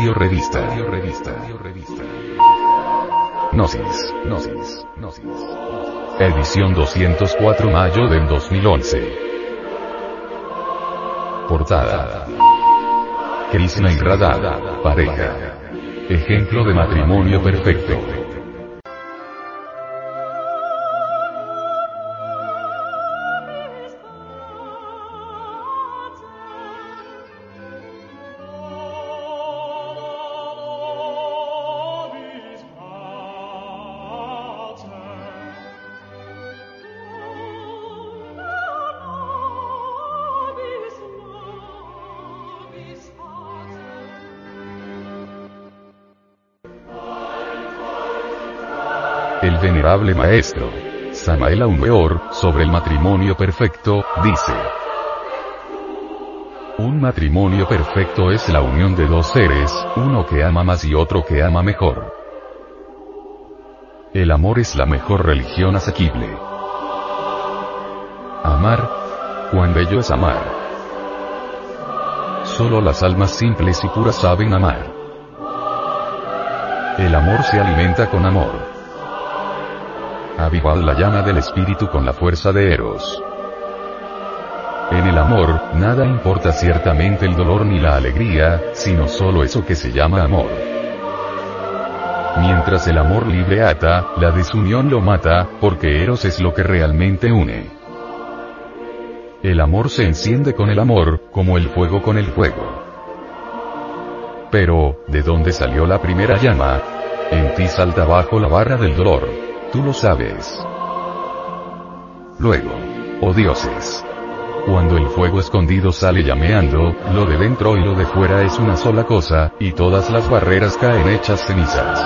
Radio Revista. Radio Revista. Gnosis. Gnosis. Gnosis. Edición 204 mayo del 2011. Portada. Krishna y Radha. Pareja. Ejemplo de matrimonio perfecto. El venerable maestro, Samael Weor, sobre el matrimonio perfecto, dice. Un matrimonio perfecto es la unión de dos seres, uno que ama más y otro que ama mejor. El amor es la mejor religión asequible. Amar, cuán bello es amar. Solo las almas simples y puras saben amar. El amor se alimenta con amor. Avivad la llama del espíritu con la fuerza de Eros. En el amor, nada importa ciertamente el dolor ni la alegría, sino solo eso que se llama amor. Mientras el amor libre ata, la desunión lo mata, porque Eros es lo que realmente une. El amor se enciende con el amor, como el fuego con el fuego. Pero, ¿de dónde salió la primera llama? En ti salta bajo la barra del dolor. Tú lo sabes. Luego. Oh dioses. Cuando el fuego escondido sale llameando, lo de dentro y lo de fuera es una sola cosa, y todas las barreras caen hechas cenizas.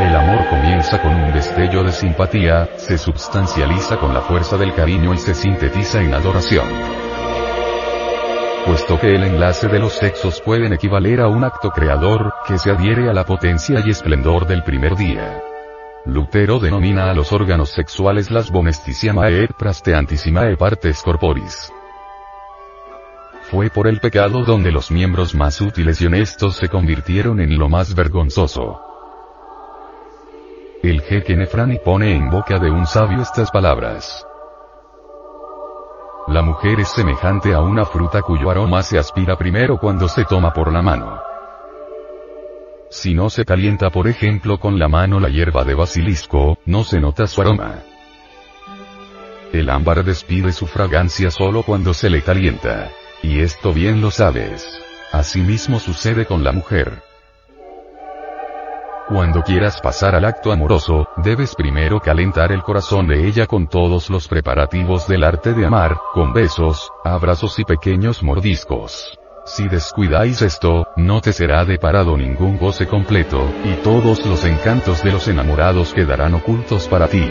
El amor comienza con un destello de simpatía, se substancializa con la fuerza del cariño y se sintetiza en adoración. Puesto que el enlace de los sexos pueden equivaler a un acto creador, que se adhiere a la potencia y esplendor del primer día. Lutero denomina a los órganos sexuales las bonesticiamae et prasteantissimae partes corporis. Fue por el pecado donde los miembros más útiles y honestos se convirtieron en lo más vergonzoso. El jeque Nefrani pone en boca de un sabio estas palabras. La mujer es semejante a una fruta cuyo aroma se aspira primero cuando se toma por la mano. Si no se calienta por ejemplo con la mano la hierba de basilisco, no se nota su aroma. El ámbar despide su fragancia solo cuando se le calienta. Y esto bien lo sabes. Asimismo sucede con la mujer. Cuando quieras pasar al acto amoroso, debes primero calentar el corazón de ella con todos los preparativos del arte de amar, con besos, abrazos y pequeños mordiscos. Si descuidáis esto, no te será deparado ningún goce completo, y todos los encantos de los enamorados quedarán ocultos para ti.